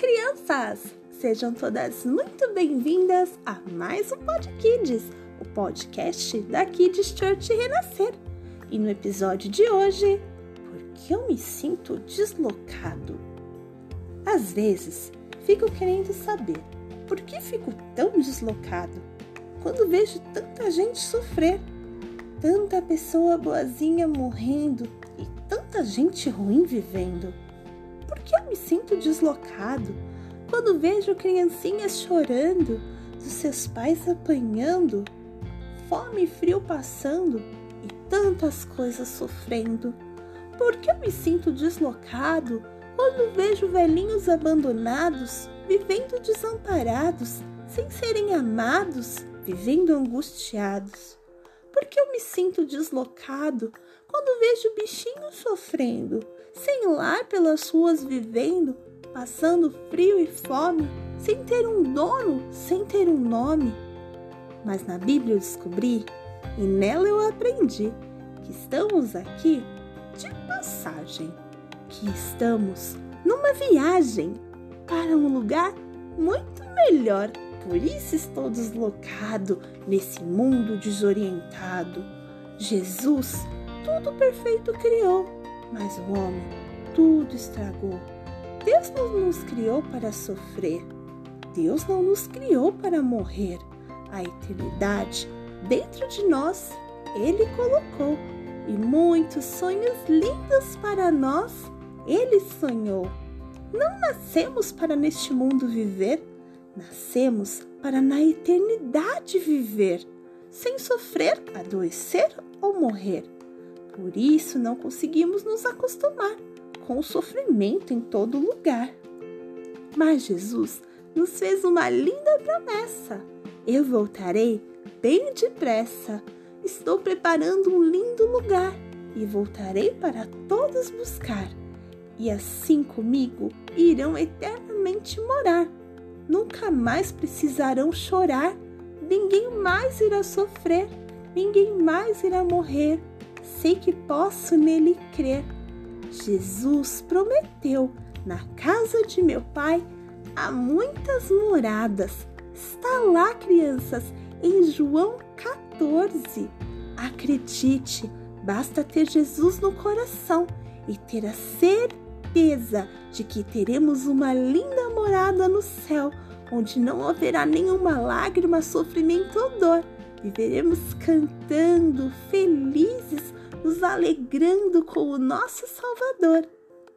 crianças! Sejam todas muito bem-vindas a mais um Pod Kids, o podcast da Kids Church Renascer. E no episódio de hoje, por que eu me sinto deslocado? Às vezes, fico querendo saber por que fico tão deslocado quando vejo tanta gente sofrer, tanta pessoa boazinha morrendo e tanta gente ruim vivendo. Por que eu me sinto deslocado quando vejo criancinhas chorando, dos seus pais apanhando, fome e frio passando e tantas coisas sofrendo? Por que eu me sinto deslocado quando vejo velhinhos abandonados, vivendo desamparados, sem serem amados, vivendo angustiados? Por que eu me sinto deslocado quando vejo bichinhos sofrendo, sem lar pelas ruas vivendo, passando frio e fome, sem ter um dono, sem ter um nome. Mas na Bíblia eu descobri e nela eu aprendi que estamos aqui de passagem, que estamos numa viagem para um lugar muito melhor. Por isso estou deslocado nesse mundo desorientado. Jesus tudo perfeito criou, mas o homem tudo estragou. Deus não nos criou para sofrer. Deus não nos criou para morrer. A eternidade dentro de nós Ele colocou e muitos sonhos lindos para nós Ele sonhou. Não nascemos para neste mundo viver, nascemos para na eternidade viver, sem sofrer, adoecer ou morrer. Por isso não conseguimos nos acostumar com o sofrimento em todo lugar. Mas Jesus nos fez uma linda promessa. Eu voltarei bem depressa. Estou preparando um lindo lugar e voltarei para todos buscar. E assim comigo irão eternamente morar. Nunca mais precisarão chorar. Ninguém mais irá sofrer. Ninguém mais irá morrer. Sei que posso nele crer Jesus prometeu: na casa de meu pai há muitas moradas. Está lá, crianças, em João 14. Acredite, basta ter Jesus no coração e ter a certeza de que teremos uma linda morada no céu, onde não haverá nenhuma lágrima, sofrimento ou dor. Viveremos cantando, felizes, nos alegrando com o nosso Salvador.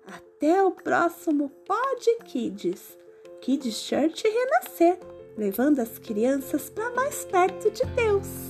Até o próximo Pod Kids, Kids Church Renascer, levando as crianças para mais perto de Deus.